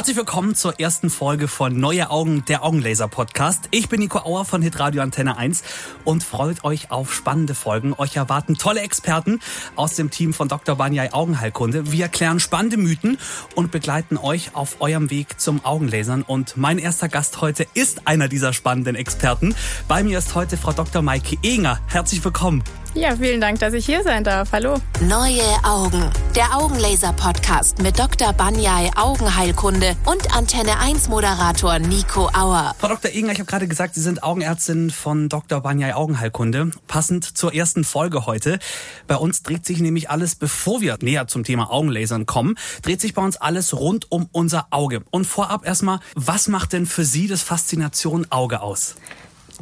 Herzlich willkommen zur ersten Folge von Neue Augen, der Augenlaser Podcast. Ich bin Nico Auer von Hitradio Antenne 1 und freut euch auf spannende Folgen. Euch erwarten tolle Experten aus dem Team von Dr. Banyai Augenheilkunde. Wir erklären spannende Mythen und begleiten euch auf eurem Weg zum Augenlasern. Und mein erster Gast heute ist einer dieser spannenden Experten. Bei mir ist heute Frau Dr. Maike Enger. Herzlich willkommen. Ja, vielen Dank, dass ich hier sein darf. Hallo. Neue Augen, der Augenlaser-Podcast mit Dr. Banyai Augenheilkunde und Antenne 1 Moderator Nico Auer. Frau Dr. Enger, ich habe gerade gesagt, Sie sind Augenärztin von Dr. Banyai Augenheilkunde. Passend zur ersten Folge heute. Bei uns dreht sich nämlich alles, bevor wir näher zum Thema Augenlasern kommen, dreht sich bei uns alles rund um unser Auge. Und vorab erstmal, was macht denn für Sie das Faszination Auge aus?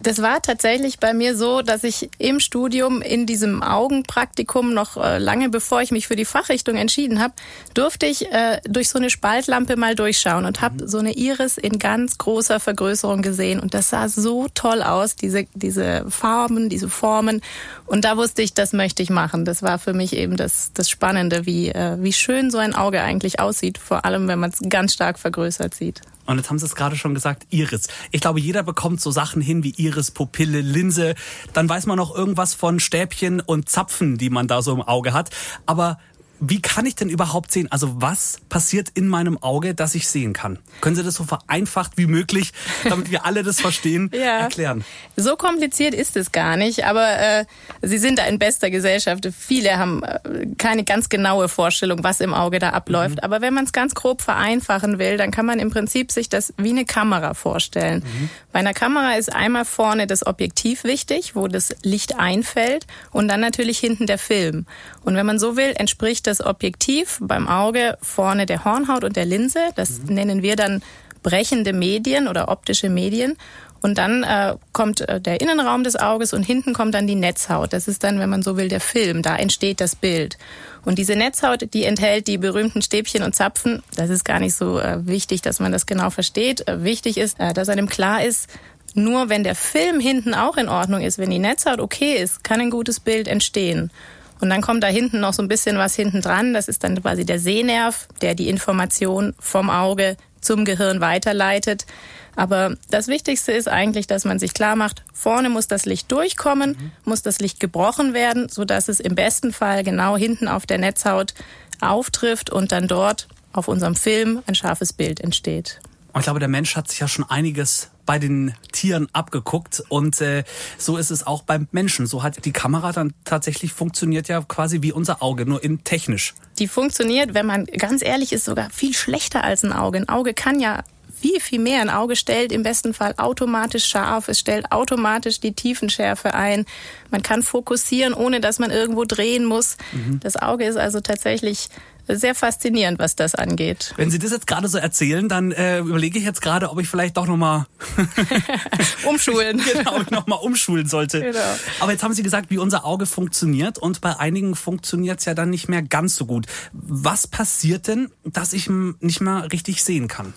Das war tatsächlich bei mir so, dass ich im Studium in diesem Augenpraktikum noch äh, lange bevor ich mich für die Fachrichtung entschieden habe, durfte ich äh, durch so eine Spaltlampe mal durchschauen und habe so eine Iris in ganz großer Vergrößerung gesehen und das sah so toll aus, diese diese Farben, diese Formen und da wusste ich, das möchte ich machen. Das war für mich eben das das Spannende, wie äh, wie schön so ein Auge eigentlich aussieht, vor allem wenn man es ganz stark vergrößert sieht. Und jetzt haben Sie es gerade schon gesagt, Iris. Ich glaube, jeder bekommt so Sachen hin wie Iris, Pupille, Linse. Dann weiß man noch irgendwas von Stäbchen und Zapfen, die man da so im Auge hat. Aber wie kann ich denn überhaupt sehen? Also was passiert in meinem Auge, dass ich sehen kann? Können Sie das so vereinfacht wie möglich, damit wir alle das verstehen, ja. erklären? So kompliziert ist es gar nicht, aber äh, Sie sind da in bester Gesellschaft. Viele haben äh, keine ganz genaue Vorstellung, was im Auge da abläuft. Mhm. Aber wenn man es ganz grob vereinfachen will, dann kann man im Prinzip sich das wie eine Kamera vorstellen. Mhm. Bei einer Kamera ist einmal vorne das Objektiv wichtig, wo das Licht einfällt und dann natürlich hinten der Film. Und wenn man so will, entspricht das Objektiv beim Auge vorne der Hornhaut und der Linse. Das mhm. nennen wir dann brechende Medien oder optische Medien. Und dann äh, kommt äh, der Innenraum des Auges und hinten kommt dann die Netzhaut. Das ist dann, wenn man so will, der Film. Da entsteht das Bild. Und diese Netzhaut, die enthält die berühmten Stäbchen und Zapfen. Das ist gar nicht so äh, wichtig, dass man das genau versteht. Äh, wichtig ist, äh, dass einem klar ist, nur wenn der Film hinten auch in Ordnung ist, wenn die Netzhaut okay ist, kann ein gutes Bild entstehen. Und dann kommt da hinten noch so ein bisschen was hinten dran. Das ist dann quasi der Sehnerv, der die Information vom Auge zum Gehirn weiterleitet. Aber das Wichtigste ist eigentlich, dass man sich klar macht, vorne muss das Licht durchkommen, mhm. muss das Licht gebrochen werden, so dass es im besten Fall genau hinten auf der Netzhaut auftrifft und dann dort auf unserem Film ein scharfes Bild entsteht. Und ich glaube, der Mensch hat sich ja schon einiges bei den Tieren abgeguckt und äh, so ist es auch beim Menschen. So hat die Kamera dann tatsächlich funktioniert ja quasi wie unser Auge, nur in technisch. Die funktioniert, wenn man ganz ehrlich ist, sogar viel schlechter als ein Auge. Ein Auge kann ja viel, viel mehr. Ein Auge stellt im besten Fall automatisch scharf, es stellt automatisch die Tiefenschärfe ein. Man kann fokussieren, ohne dass man irgendwo drehen muss. Mhm. Das Auge ist also tatsächlich sehr faszinierend, was das angeht. Wenn Sie das jetzt gerade so erzählen, dann äh, überlege ich jetzt gerade, ob ich vielleicht doch nochmal umschulen. genau, nochmal umschulen sollte. Genau. Aber jetzt haben Sie gesagt, wie unser Auge funktioniert und bei einigen funktioniert es ja dann nicht mehr ganz so gut. Was passiert denn, dass ich nicht mehr richtig sehen kann?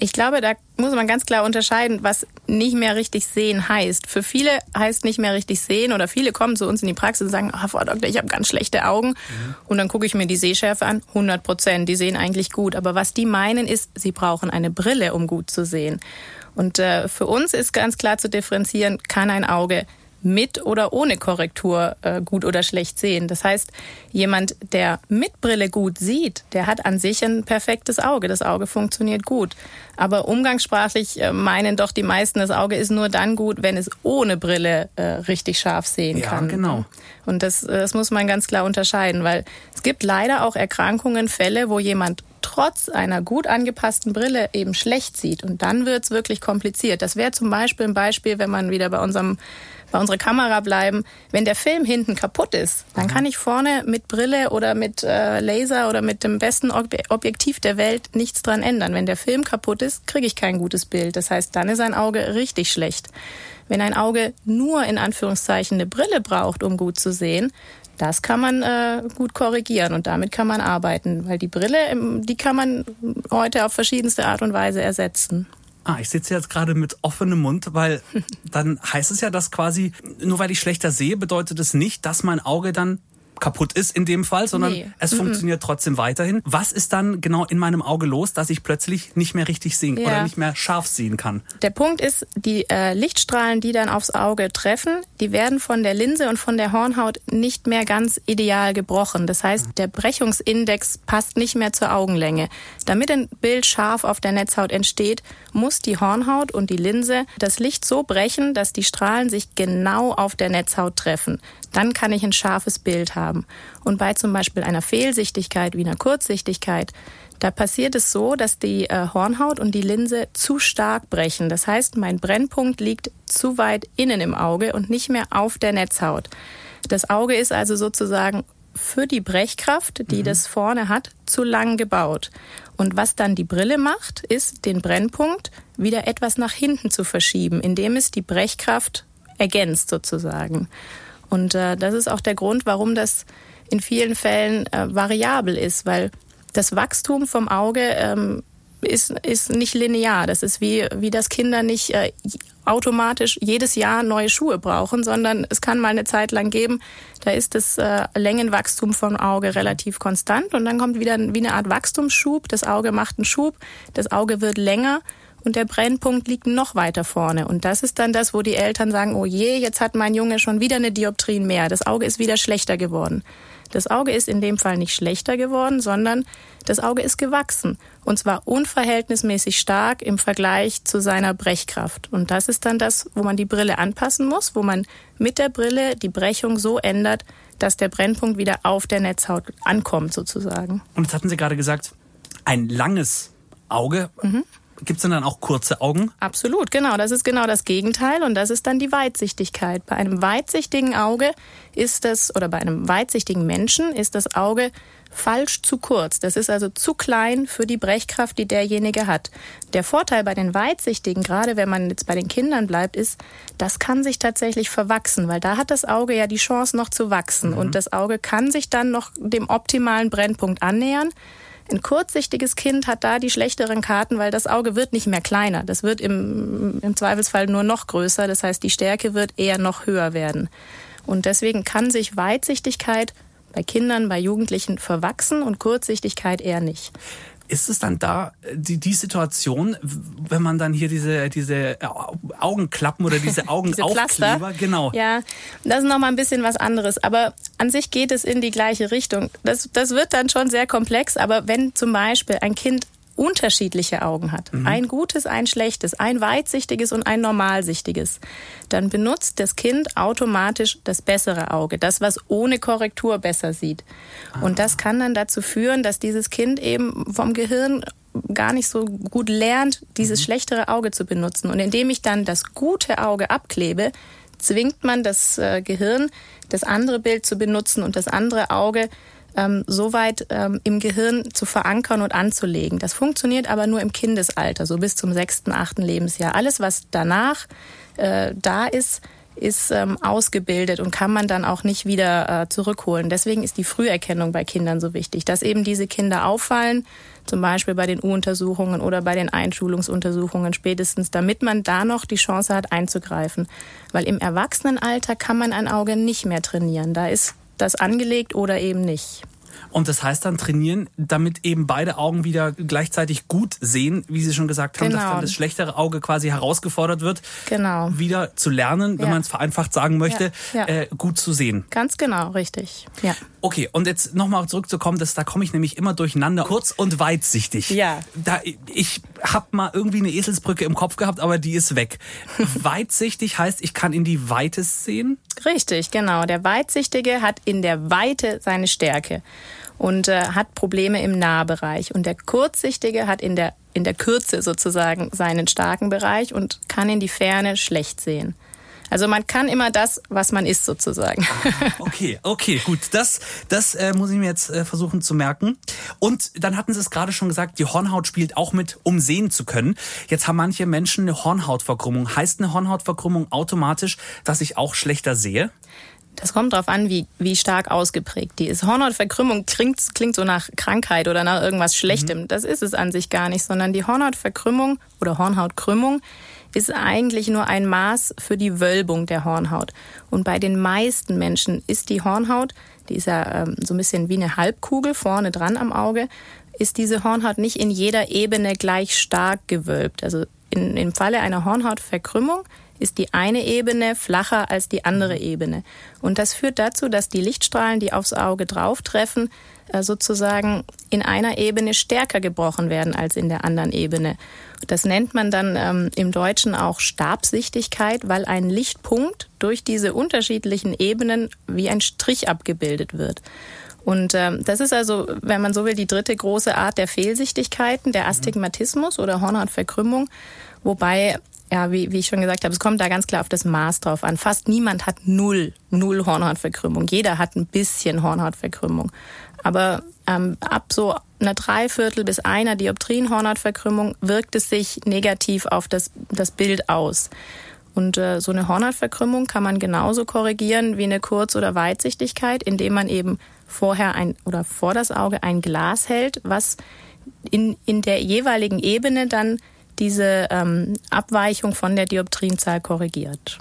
Ich glaube, da muss man ganz klar unterscheiden, was nicht mehr richtig sehen heißt. Für viele heißt nicht mehr richtig sehen oder viele kommen zu uns in die Praxis und sagen, oh, Frau Doktor, ich habe ganz schlechte Augen. Mhm. Und dann gucke ich mir die Sehschärfe an, 100 Prozent, die sehen eigentlich gut. Aber was die meinen ist, sie brauchen eine Brille, um gut zu sehen. Und äh, für uns ist ganz klar zu differenzieren, kann ein Auge mit oder ohne Korrektur äh, gut oder schlecht sehen. Das heißt, jemand, der mit Brille gut sieht, der hat an sich ein perfektes Auge. Das Auge funktioniert gut. Aber umgangssprachlich äh, meinen doch die meisten, das Auge ist nur dann gut, wenn es ohne Brille äh, richtig scharf sehen ja, kann. genau. Und das, äh, das muss man ganz klar unterscheiden, weil es gibt leider auch Erkrankungen, Fälle, wo jemand trotz einer gut angepassten Brille eben schlecht sieht. Und dann wird's wirklich kompliziert. Das wäre zum Beispiel ein Beispiel, wenn man wieder bei unserem bei unserer Kamera bleiben. Wenn der Film hinten kaputt ist, dann mhm. kann ich vorne mit Brille oder mit äh, Laser oder mit dem besten Ob Objektiv der Welt nichts dran ändern. Wenn der Film kaputt ist, kriege ich kein gutes Bild. Das heißt, dann ist ein Auge richtig schlecht. Wenn ein Auge nur in Anführungszeichen eine Brille braucht, um gut zu sehen, das kann man äh, gut korrigieren und damit kann man arbeiten, weil die Brille, die kann man heute auf verschiedenste Art und Weise ersetzen. Ah, ich sitze jetzt gerade mit offenem Mund, weil dann heißt es ja, dass quasi, nur weil ich schlechter sehe, bedeutet es nicht, dass mein Auge dann kaputt ist in dem Fall, sondern nee. es funktioniert trotzdem weiterhin. Was ist dann genau in meinem Auge los, dass ich plötzlich nicht mehr richtig sehen ja. oder nicht mehr scharf sehen kann? Der Punkt ist, die äh, Lichtstrahlen, die dann aufs Auge treffen, die werden von der Linse und von der Hornhaut nicht mehr ganz ideal gebrochen. Das heißt, der Brechungsindex passt nicht mehr zur Augenlänge. Damit ein Bild scharf auf der Netzhaut entsteht, muss die Hornhaut und die Linse das Licht so brechen, dass die Strahlen sich genau auf der Netzhaut treffen. Dann kann ich ein scharfes Bild haben. Und bei zum Beispiel einer Fehlsichtigkeit wie einer Kurzsichtigkeit, da passiert es so, dass die äh, Hornhaut und die Linse zu stark brechen. Das heißt, mein Brennpunkt liegt zu weit innen im Auge und nicht mehr auf der Netzhaut. Das Auge ist also sozusagen für die Brechkraft, die mhm. das vorne hat, zu lang gebaut. Und was dann die Brille macht, ist, den Brennpunkt wieder etwas nach hinten zu verschieben, indem es die Brechkraft ergänzt sozusagen. Und äh, das ist auch der Grund, warum das in vielen Fällen äh, variabel ist, weil das Wachstum vom Auge ähm, ist, ist nicht linear. Das ist wie, wie das Kinder nicht äh, automatisch jedes Jahr neue Schuhe brauchen, sondern es kann mal eine Zeit lang geben, da ist das äh, Längenwachstum vom Auge relativ konstant und dann kommt wieder wie eine Art Wachstumsschub. Das Auge macht einen Schub, das Auge wird länger und der Brennpunkt liegt noch weiter vorne. Und das ist dann das, wo die Eltern sagen, oh je, jetzt hat mein Junge schon wieder eine Dioptrien mehr. Das Auge ist wieder schlechter geworden. Das Auge ist in dem Fall nicht schlechter geworden, sondern das Auge ist gewachsen. Und zwar unverhältnismäßig stark im Vergleich zu seiner Brechkraft. Und das ist dann das, wo man die Brille anpassen muss, wo man mit der Brille die Brechung so ändert, dass der Brennpunkt wieder auf der Netzhaut ankommt, sozusagen. Und jetzt hatten Sie gerade gesagt, ein langes Auge. Mhm. Gibt es denn dann auch kurze Augen? Absolut, genau. Das ist genau das Gegenteil und das ist dann die Weitsichtigkeit. Bei einem weitsichtigen Auge ist das, oder bei einem weitsichtigen Menschen ist das Auge falsch zu kurz. Das ist also zu klein für die Brechkraft, die derjenige hat. Der Vorteil bei den Weitsichtigen, gerade wenn man jetzt bei den Kindern bleibt, ist, das kann sich tatsächlich verwachsen, weil da hat das Auge ja die Chance noch zu wachsen mhm. und das Auge kann sich dann noch dem optimalen Brennpunkt annähern. Ein kurzsichtiges Kind hat da die schlechteren Karten, weil das Auge wird nicht mehr kleiner. Das wird im, im Zweifelsfall nur noch größer. Das heißt, die Stärke wird eher noch höher werden. Und deswegen kann sich Weitsichtigkeit bei Kindern, bei Jugendlichen verwachsen und Kurzsichtigkeit eher nicht. Ist es dann da äh, die, die Situation, wenn man dann hier diese, diese äh, Augenklappen oder diese Augenaufkleber, genau. Ja, das ist nochmal ein bisschen was anderes. Aber an sich geht es in die gleiche Richtung. Das, das wird dann schon sehr komplex. Aber wenn zum Beispiel ein Kind unterschiedliche Augen hat, mhm. ein gutes, ein schlechtes, ein weitsichtiges und ein normalsichtiges, dann benutzt das Kind automatisch das bessere Auge, das, was ohne Korrektur besser sieht. Ah. Und das kann dann dazu führen, dass dieses Kind eben vom Gehirn gar nicht so gut lernt, dieses mhm. schlechtere Auge zu benutzen. Und indem ich dann das gute Auge abklebe, zwingt man das äh, Gehirn, das andere Bild zu benutzen und das andere Auge ähm, so weit ähm, im Gehirn zu verankern und anzulegen. Das funktioniert aber nur im Kindesalter, so bis zum sechsten, achten Lebensjahr. Alles, was danach äh, da ist, ist ähm, ausgebildet und kann man dann auch nicht wieder äh, zurückholen. Deswegen ist die Früherkennung bei Kindern so wichtig, dass eben diese Kinder auffallen, zum Beispiel bei den U-Untersuchungen oder bei den Einschulungsuntersuchungen spätestens, damit man da noch die Chance hat einzugreifen. Weil im Erwachsenenalter kann man ein Auge nicht mehr trainieren. Da ist das angelegt oder eben nicht. Und das heißt dann trainieren, damit eben beide Augen wieder gleichzeitig gut sehen, wie Sie schon gesagt haben, genau. dass dann das schlechtere Auge quasi herausgefordert wird, genau. wieder zu lernen, wenn ja. man es vereinfacht sagen möchte, ja. Ja. Äh, gut zu sehen. Ganz genau, richtig. Ja. Okay, und jetzt nochmal zurückzukommen, das, da komme ich nämlich immer durcheinander. Kurz und weitsichtig. Ja. Da, ich habe mal irgendwie eine Eselsbrücke im Kopf gehabt, aber die ist weg. weitsichtig heißt, ich kann in die Weite sehen? Richtig, genau. Der Weitsichtige hat in der Weite seine Stärke und äh, hat Probleme im Nahbereich. Und der Kurzsichtige hat in der, in der Kürze sozusagen seinen starken Bereich und kann in die Ferne schlecht sehen. Also man kann immer das, was man ist, sozusagen. Okay, okay, gut. Das, das äh, muss ich mir jetzt äh, versuchen zu merken. Und dann hatten Sie es gerade schon gesagt, die Hornhaut spielt auch mit, um sehen zu können. Jetzt haben manche Menschen eine Hornhautverkrümmung. Heißt eine Hornhautverkrümmung automatisch, dass ich auch schlechter sehe? Das kommt darauf an, wie, wie stark ausgeprägt die ist. Hornhautverkrümmung klingt, klingt so nach Krankheit oder nach irgendwas Schlechtem. Mhm. Das ist es an sich gar nicht, sondern die Hornhautverkrümmung oder Hornhautkrümmung ist eigentlich nur ein Maß für die Wölbung der Hornhaut. Und bei den meisten Menschen ist die Hornhaut, die ist ja ähm, so ein bisschen wie eine Halbkugel vorne dran am Auge, ist diese Hornhaut nicht in jeder Ebene gleich stark gewölbt. Also in, im Falle einer Hornhautverkrümmung ist die eine Ebene flacher als die andere Ebene. Und das führt dazu, dass die Lichtstrahlen, die aufs Auge drauftreffen, äh, sozusagen in einer Ebene stärker gebrochen werden als in der anderen Ebene. Das nennt man dann ähm, im Deutschen auch Stabsichtigkeit, weil ein Lichtpunkt durch diese unterschiedlichen Ebenen wie ein Strich abgebildet wird. Und ähm, das ist also, wenn man so will, die dritte große Art der Fehlsichtigkeiten, der Astigmatismus oder Hornhautverkrümmung. Wobei, ja, wie, wie ich schon gesagt habe, es kommt da ganz klar auf das Maß drauf an. Fast niemand hat null, null Hornhautverkrümmung. Jeder hat ein bisschen Hornhautverkrümmung. Aber ähm, ab so einer Dreiviertel bis einer Dioptrien Hornhautverkrümmung wirkt es sich negativ auf das, das Bild aus. Und äh, so eine Hornhautverkrümmung kann man genauso korrigieren wie eine Kurz- oder Weitsichtigkeit, indem man eben vorher ein oder vor das Auge ein Glas hält, was in, in der jeweiligen Ebene dann diese ähm, Abweichung von der Dioptrienzahl korrigiert.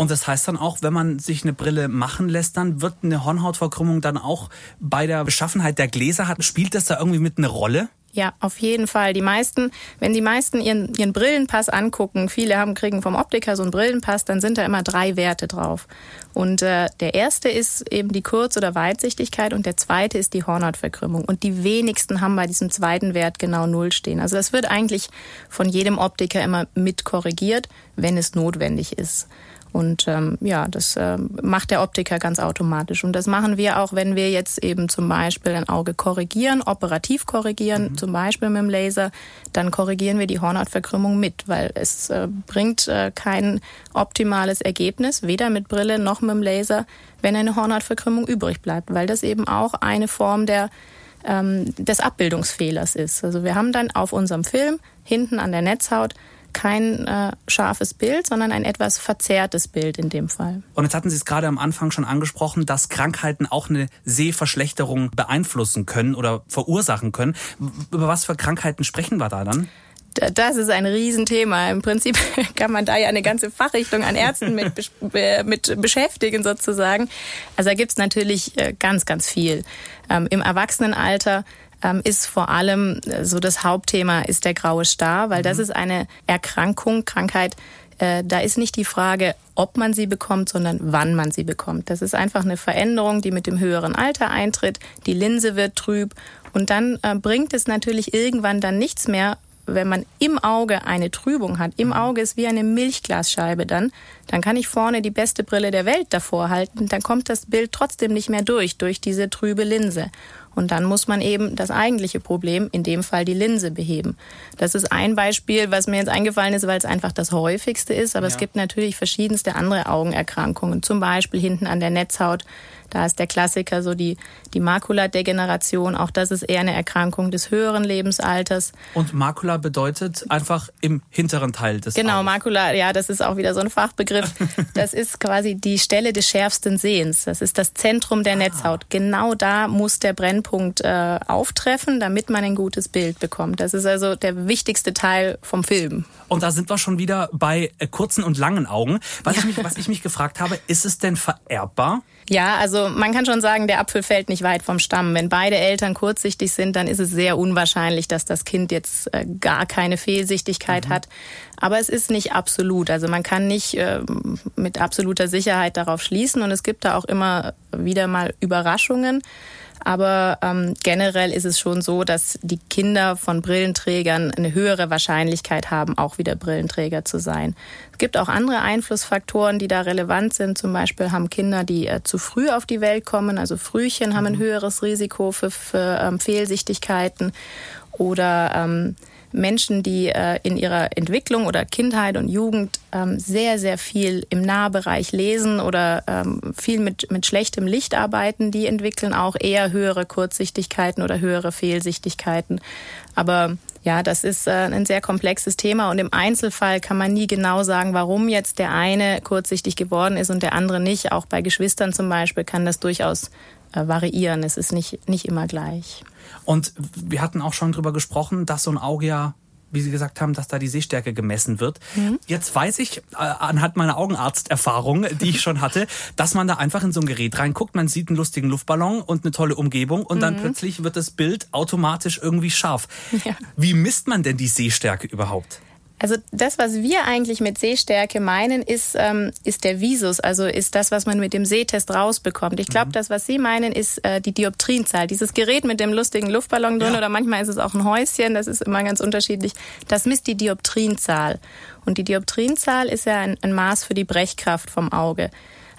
Und das heißt dann auch, wenn man sich eine Brille machen lässt, dann wird eine Hornhautverkrümmung dann auch bei der Beschaffenheit der Gläser hat, spielt das da irgendwie mit eine Rolle? Ja, auf jeden Fall. Die meisten, wenn die meisten ihren, ihren Brillenpass angucken, viele haben kriegen vom Optiker so einen Brillenpass, dann sind da immer drei Werte drauf. Und äh, der erste ist eben die Kurz- oder Weitsichtigkeit und der zweite ist die Hornhautverkrümmung. Und die wenigsten haben bei diesem zweiten Wert genau null stehen. Also das wird eigentlich von jedem Optiker immer mit korrigiert, wenn es notwendig ist. Und ähm, ja, das äh, macht der Optiker ganz automatisch. Und das machen wir auch, wenn wir jetzt eben zum Beispiel ein Auge korrigieren, operativ korrigieren, mhm. zum Beispiel mit dem Laser, dann korrigieren wir die Hornhautverkrümmung mit, weil es äh, bringt äh, kein optimales Ergebnis, weder mit Brille noch mit dem Laser, wenn eine Hornhautverkrümmung übrig bleibt, weil das eben auch eine Form der ähm, des Abbildungsfehlers ist. Also wir haben dann auf unserem Film hinten an der Netzhaut kein äh, scharfes Bild, sondern ein etwas verzerrtes Bild in dem Fall. Und jetzt hatten Sie es gerade am Anfang schon angesprochen, dass Krankheiten auch eine Sehverschlechterung beeinflussen können oder verursachen können. Über was für Krankheiten sprechen wir da dann? Das ist ein Riesenthema. Im Prinzip kann man da ja eine ganze Fachrichtung an Ärzten mit, mit beschäftigen sozusagen. Also da gibt's natürlich äh, ganz, ganz viel. Ähm, Im Erwachsenenalter ähm, ist vor allem äh, so das Hauptthema ist der graue Star, weil mhm. das ist eine Erkrankung, Krankheit, äh, da ist nicht die Frage, ob man sie bekommt, sondern wann man sie bekommt. Das ist einfach eine Veränderung, die mit dem höheren Alter eintritt. Die Linse wird trüb und dann äh, bringt es natürlich irgendwann dann nichts mehr, wenn man im Auge eine Trübung hat. Im mhm. Auge ist wie eine Milchglasscheibe dann. Dann kann ich vorne die beste Brille der Welt davor halten. Dann kommt das Bild trotzdem nicht mehr durch, durch diese trübe Linse. Und dann muss man eben das eigentliche Problem, in dem Fall die Linse, beheben. Das ist ein Beispiel, was mir jetzt eingefallen ist, weil es einfach das häufigste ist. Aber ja. es gibt natürlich verschiedenste andere Augenerkrankungen. Zum Beispiel hinten an der Netzhaut da ist der Klassiker so die, die Makuladegeneration. Auch das ist eher eine Erkrankung des höheren Lebensalters. Und Makula bedeutet einfach im hinteren Teil des Genau, Auges. Makula, ja, das ist auch wieder so ein Fachbegriff. Das ist quasi die Stelle des schärfsten Sehens. Das ist das Zentrum der ah. Netzhaut. Genau da muss der Brennpunkt äh, auftreffen, damit man ein gutes Bild bekommt. Das ist also der wichtigste Teil vom Film. Und da sind wir schon wieder bei äh, kurzen und langen Augen. Was, ich mich, was ich mich gefragt habe, ist es denn vererbbar? Ja, also man kann schon sagen, der Apfel fällt nicht weit vom Stamm. Wenn beide Eltern kurzsichtig sind, dann ist es sehr unwahrscheinlich, dass das Kind jetzt äh, gar keine Fehlsichtigkeit mhm. hat. Aber es ist nicht absolut. Also man kann nicht äh, mit absoluter Sicherheit darauf schließen. Und es gibt da auch immer wieder mal Überraschungen. Aber ähm, generell ist es schon so, dass die Kinder von Brillenträgern eine höhere Wahrscheinlichkeit haben, auch wieder Brillenträger zu sein. Es gibt auch andere Einflussfaktoren, die da relevant sind. Zum Beispiel haben Kinder, die äh, zu früh auf die Welt kommen, also Frühchen, haben ein mhm. höheres Risiko für, für ähm, Fehlsichtigkeiten. Oder ähm, Menschen, die äh, in ihrer Entwicklung oder Kindheit und Jugend ähm, sehr, sehr viel im Nahbereich lesen oder ähm, viel mit, mit schlechtem Licht arbeiten, die entwickeln auch eher höhere Kurzsichtigkeiten oder höhere Fehlsichtigkeiten. Aber ja, das ist äh, ein sehr komplexes Thema und im Einzelfall kann man nie genau sagen, warum jetzt der eine kurzsichtig geworden ist und der andere nicht. Auch bei Geschwistern zum Beispiel kann das durchaus äh, variieren. Es ist nicht, nicht immer gleich. Und wir hatten auch schon drüber gesprochen, dass so ein Auge ja wie Sie gesagt haben, dass da die Sehstärke gemessen wird. Mhm. Jetzt weiß ich äh, anhand meiner Augenarzterfahrung, die ich schon hatte, dass man da einfach in so ein Gerät reinguckt, man sieht einen lustigen Luftballon und eine tolle Umgebung und mhm. dann plötzlich wird das Bild automatisch irgendwie scharf. Ja. Wie misst man denn die Sehstärke überhaupt? Also das, was wir eigentlich mit Sehstärke meinen, ist, ähm, ist der Visus, also ist das, was man mit dem Sehtest rausbekommt. Ich glaube, mhm. das, was Sie meinen, ist äh, die Dioptrienzahl. Dieses Gerät mit dem lustigen Luftballon drin ja. oder manchmal ist es auch ein Häuschen, das ist immer ganz unterschiedlich. Das misst die Dioptrienzahl. Und die Dioptrienzahl ist ja ein, ein Maß für die Brechkraft vom Auge.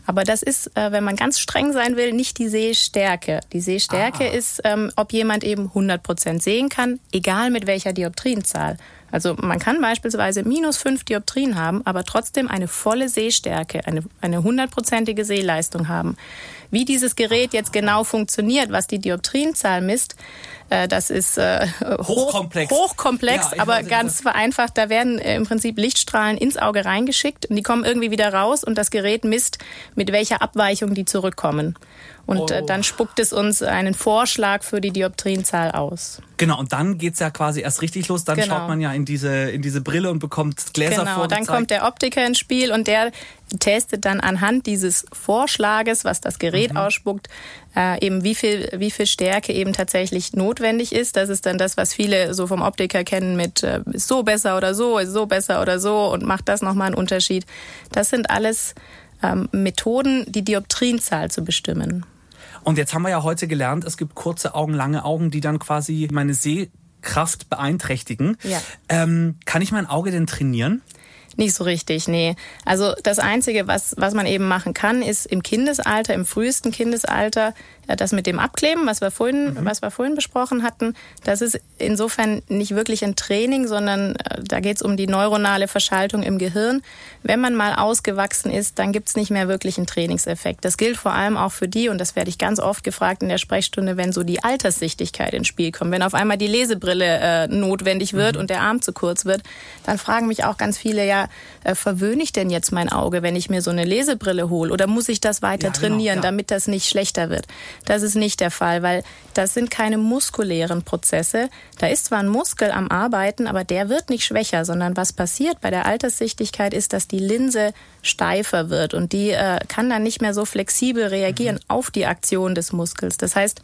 Aber das ist, äh, wenn man ganz streng sein will, nicht die Sehstärke. Die Sehstärke ah. ist, ähm, ob jemand eben 100 Prozent sehen kann, egal mit welcher Dioptrienzahl. Also man kann beispielsweise minus fünf Dioptrien haben, aber trotzdem eine volle Sehstärke, eine, eine hundertprozentige Sehleistung haben. Wie dieses Gerät jetzt genau funktioniert, was die Dioptrienzahl misst, äh, das ist äh, hochkomplex, hochkomplex ja, aber ganz vereinfacht. Da werden äh, im Prinzip Lichtstrahlen ins Auge reingeschickt und die kommen irgendwie wieder raus und das Gerät misst, mit welcher Abweichung die zurückkommen. Und äh, oh. dann spuckt es uns einen Vorschlag für die Dioptrienzahl aus. Genau, und dann geht's ja quasi erst richtig los. Dann genau. schaut man ja in diese, in diese Brille und bekommt Gläser genau, vorgezeigt. dann kommt der Optiker ins Spiel und der testet dann anhand dieses Vorschlages, was das Gerät mhm. ausspuckt, äh, eben wie viel, wie viel Stärke eben tatsächlich notwendig ist. Das ist dann das, was viele so vom Optiker kennen mit äh, ist so besser oder so, ist so besser oder so und macht das nochmal einen Unterschied. Das sind alles ähm, Methoden, die Dioptrienzahl zu bestimmen. Und jetzt haben wir ja heute gelernt, es gibt kurze Augen, lange Augen, die dann quasi meine Sehkraft beeinträchtigen. Ja. Ähm, kann ich mein Auge denn trainieren? Nicht so richtig, nee. Also das Einzige, was, was man eben machen kann, ist im Kindesalter, im frühesten Kindesalter, das mit dem Abkleben, was wir vorhin, mhm. was wir vorhin besprochen hatten, das ist insofern nicht wirklich ein Training, sondern äh, da geht es um die neuronale Verschaltung im Gehirn. Wenn man mal ausgewachsen ist, dann gibt es nicht mehr wirklich einen Trainingseffekt. Das gilt vor allem auch für die, und das werde ich ganz oft gefragt in der Sprechstunde, wenn so die Alterssichtigkeit ins Spiel kommt. Wenn auf einmal die Lesebrille äh, notwendig wird mhm. und der Arm zu kurz wird, dann fragen mich auch ganz viele, ja, äh, verwöhne ich denn jetzt mein Auge, wenn ich mir so eine Lesebrille hole? Oder muss ich das weiter ja, genau, trainieren, ja. damit das nicht schlechter wird? Das ist nicht der Fall, weil das sind keine muskulären Prozesse. Da ist zwar ein Muskel am Arbeiten, aber der wird nicht schwächer, sondern was passiert bei der Alterssichtigkeit ist, dass die Linse steifer wird und die äh, kann dann nicht mehr so flexibel reagieren mhm. auf die Aktion des Muskels. Das heißt,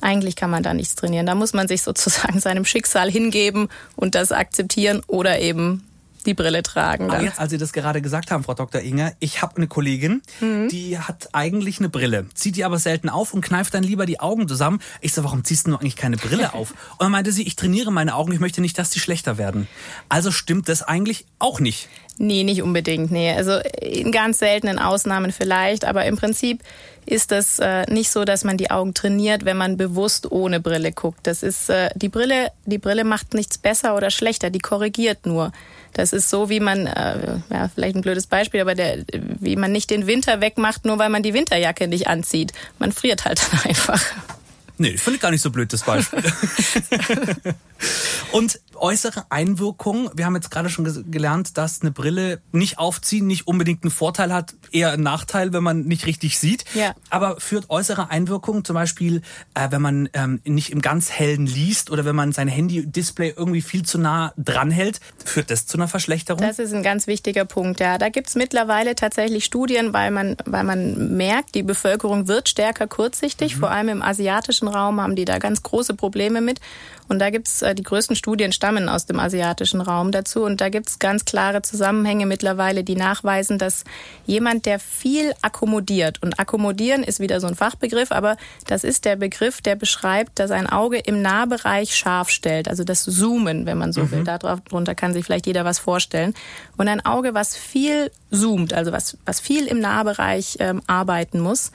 eigentlich kann man da nichts trainieren. Da muss man sich sozusagen seinem Schicksal hingeben und das akzeptieren oder eben die Brille tragen. Dann. Aber jetzt, als Sie das gerade gesagt haben, Frau Dr. Inger, ich habe eine Kollegin, mhm. die hat eigentlich eine Brille, zieht die aber selten auf und kneift dann lieber die Augen zusammen. Ich so, warum ziehst du eigentlich keine Brille auf? Und dann meinte sie, ich trainiere meine Augen, ich möchte nicht, dass die schlechter werden. Also stimmt das eigentlich auch nicht. Nee, nicht unbedingt. Nee, also in ganz seltenen Ausnahmen vielleicht, aber im Prinzip ist das äh, nicht so, dass man die Augen trainiert, wenn man bewusst ohne Brille guckt. Das ist äh, die Brille, die Brille macht nichts besser oder schlechter, die korrigiert nur. Das ist so, wie man, äh, ja, vielleicht ein blödes Beispiel, aber der, wie man nicht den Winter wegmacht, nur weil man die Winterjacke nicht anzieht. Man friert halt dann einfach. Nee, ich finde gar nicht so blöd, das Beispiel. Und äußere Einwirkungen, wir haben jetzt gerade schon gelernt, dass eine Brille nicht aufziehen nicht unbedingt einen Vorteil hat, eher einen Nachteil, wenn man nicht richtig sieht. Ja. Aber führt äußere Einwirkungen, zum Beispiel, äh, wenn man ähm, nicht im ganz hellen liest oder wenn man sein Handy-Display irgendwie viel zu nah dran hält, führt das zu einer Verschlechterung? Das ist ein ganz wichtiger Punkt, ja. Da gibt's mittlerweile tatsächlich Studien, weil man, weil man merkt, die Bevölkerung wird stärker kurzsichtig, mhm. vor allem im asiatischen Raum haben die da ganz große Probleme mit. Und da gibt's äh, die größten Studien stammen aus dem asiatischen Raum dazu. Und da gibt's ganz klare Zusammenhänge mittlerweile, die nachweisen, dass jemand, der viel akkommodiert, und akkommodieren ist wieder so ein Fachbegriff, aber das ist der Begriff, der beschreibt, dass ein Auge im Nahbereich scharf stellt. Also das Zoomen, wenn man so mhm. will. Darunter kann sich vielleicht jeder was vorstellen. Und ein Auge, was viel zoomt, also was, was viel im Nahbereich ähm, arbeiten muss,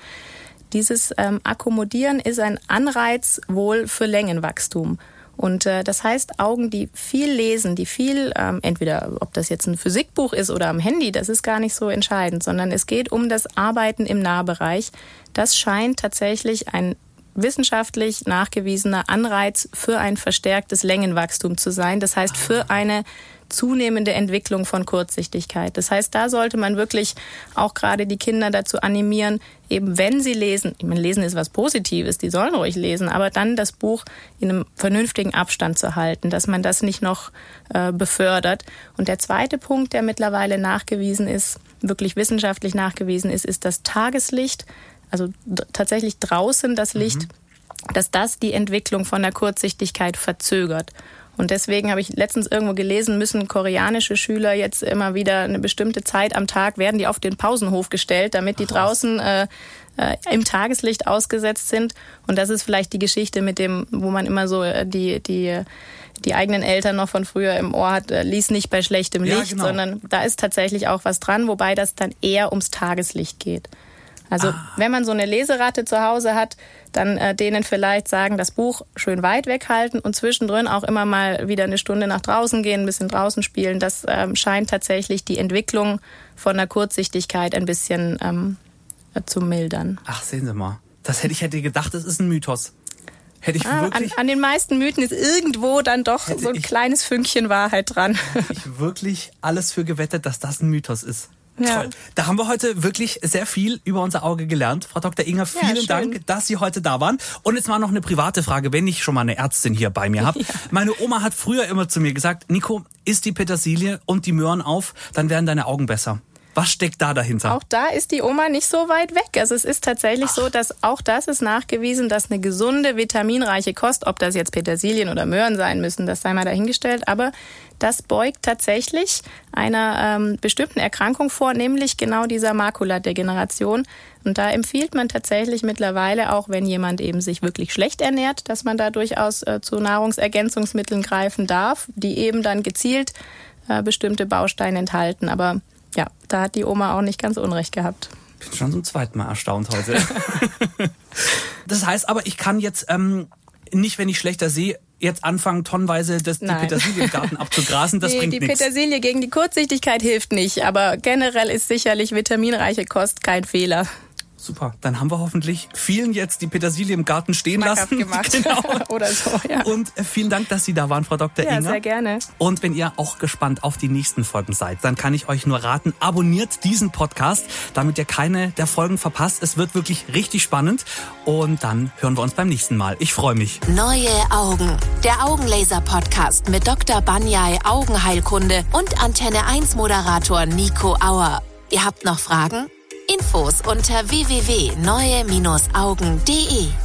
dieses ähm, Akkommodieren ist ein Anreiz wohl für Längenwachstum. Und äh, das heißt, Augen, die viel lesen, die viel, ähm, entweder ob das jetzt ein Physikbuch ist oder am Handy, das ist gar nicht so entscheidend, sondern es geht um das Arbeiten im Nahbereich. Das scheint tatsächlich ein wissenschaftlich nachgewiesener Anreiz für ein verstärktes Längenwachstum zu sein. Das heißt, für eine zunehmende Entwicklung von Kurzsichtigkeit. Das heißt, da sollte man wirklich auch gerade die Kinder dazu animieren, eben wenn sie lesen, ich meine, lesen ist was Positives, die sollen ruhig lesen, aber dann das Buch in einem vernünftigen Abstand zu halten, dass man das nicht noch äh, befördert. Und der zweite Punkt, der mittlerweile nachgewiesen ist, wirklich wissenschaftlich nachgewiesen ist, ist das Tageslicht, also tatsächlich draußen das Licht, mhm. dass das die Entwicklung von der Kurzsichtigkeit verzögert. Und deswegen habe ich letztens irgendwo gelesen, müssen koreanische Schüler jetzt immer wieder eine bestimmte Zeit am Tag werden die auf den Pausenhof gestellt, damit die draußen äh, äh, im Tageslicht ausgesetzt sind. Und das ist vielleicht die Geschichte mit dem, wo man immer so äh, die die die eigenen Eltern noch von früher im Ohr hat, äh, lies nicht bei schlechtem Licht, ja, genau. sondern da ist tatsächlich auch was dran, wobei das dann eher ums Tageslicht geht. Also ah. wenn man so eine Leseratte zu Hause hat, dann äh, denen vielleicht sagen, das Buch schön weit weghalten und zwischendrin auch immer mal wieder eine Stunde nach draußen gehen, ein bisschen draußen spielen. Das ähm, scheint tatsächlich die Entwicklung von der Kurzsichtigkeit ein bisschen ähm, zu mildern. Ach, sehen Sie mal. Das hätte ich hätte gedacht, das ist ein Mythos. Hätte ich ah, wirklich. An, an, den meisten Mythen ist irgendwo dann doch so ein kleines Fünkchen Wahrheit dran. Hätte ich wirklich alles für gewettet, dass das ein Mythos ist. Ja. Toll. Da haben wir heute wirklich sehr viel über unser Auge gelernt. Frau Dr. Inger, vielen ja, Dank, dass Sie heute da waren. Und jetzt mal noch eine private Frage, wenn ich schon mal eine Ärztin hier bei mir habe. Ja. Meine Oma hat früher immer zu mir gesagt, Nico, isst die Petersilie und die Möhren auf, dann werden deine Augen besser. Was steckt da dahinter? Auch da ist die Oma nicht so weit weg. Also es ist tatsächlich Ach. so, dass auch das ist nachgewiesen, dass eine gesunde, vitaminreiche Kost, ob das jetzt Petersilien oder Möhren sein müssen, das sei mal dahingestellt, aber das beugt tatsächlich einer ähm, bestimmten Erkrankung vor, nämlich genau dieser Makuladegeneration. Und da empfiehlt man tatsächlich mittlerweile auch, wenn jemand eben sich wirklich schlecht ernährt, dass man da durchaus äh, zu Nahrungsergänzungsmitteln greifen darf, die eben dann gezielt äh, bestimmte Bausteine enthalten. Aber ja, da hat die Oma auch nicht ganz unrecht gehabt. Bin schon zum zweiten Mal erstaunt heute. das heißt aber, ich kann jetzt ähm, nicht, wenn ich schlechter sehe, jetzt anfangen, tonnenweise das, die Petersilie im Garten abzugrasen, das nee, bringt Die nichts. Petersilie gegen die Kurzsichtigkeit hilft nicht, aber generell ist sicherlich vitaminreiche Kost kein Fehler. Super, dann haben wir hoffentlich vielen jetzt die Petersilie im Garten stehen Schmackhaft lassen. Gemacht. Genau. Oder so, ja. Und äh, vielen Dank, dass Sie da waren, Frau Dr. Ja, Inger. sehr gerne. Und wenn ihr auch gespannt auf die nächsten Folgen seid, dann kann ich euch nur raten, abonniert diesen Podcast, damit ihr keine der Folgen verpasst. Es wird wirklich richtig spannend. Und dann hören wir uns beim nächsten Mal. Ich freue mich. Neue Augen. Der Augenlaser-Podcast mit Dr. Banyai Augenheilkunde und Antenne 1 Moderator Nico Auer. Ihr habt noch Fragen? Infos unter www.neue-augen.de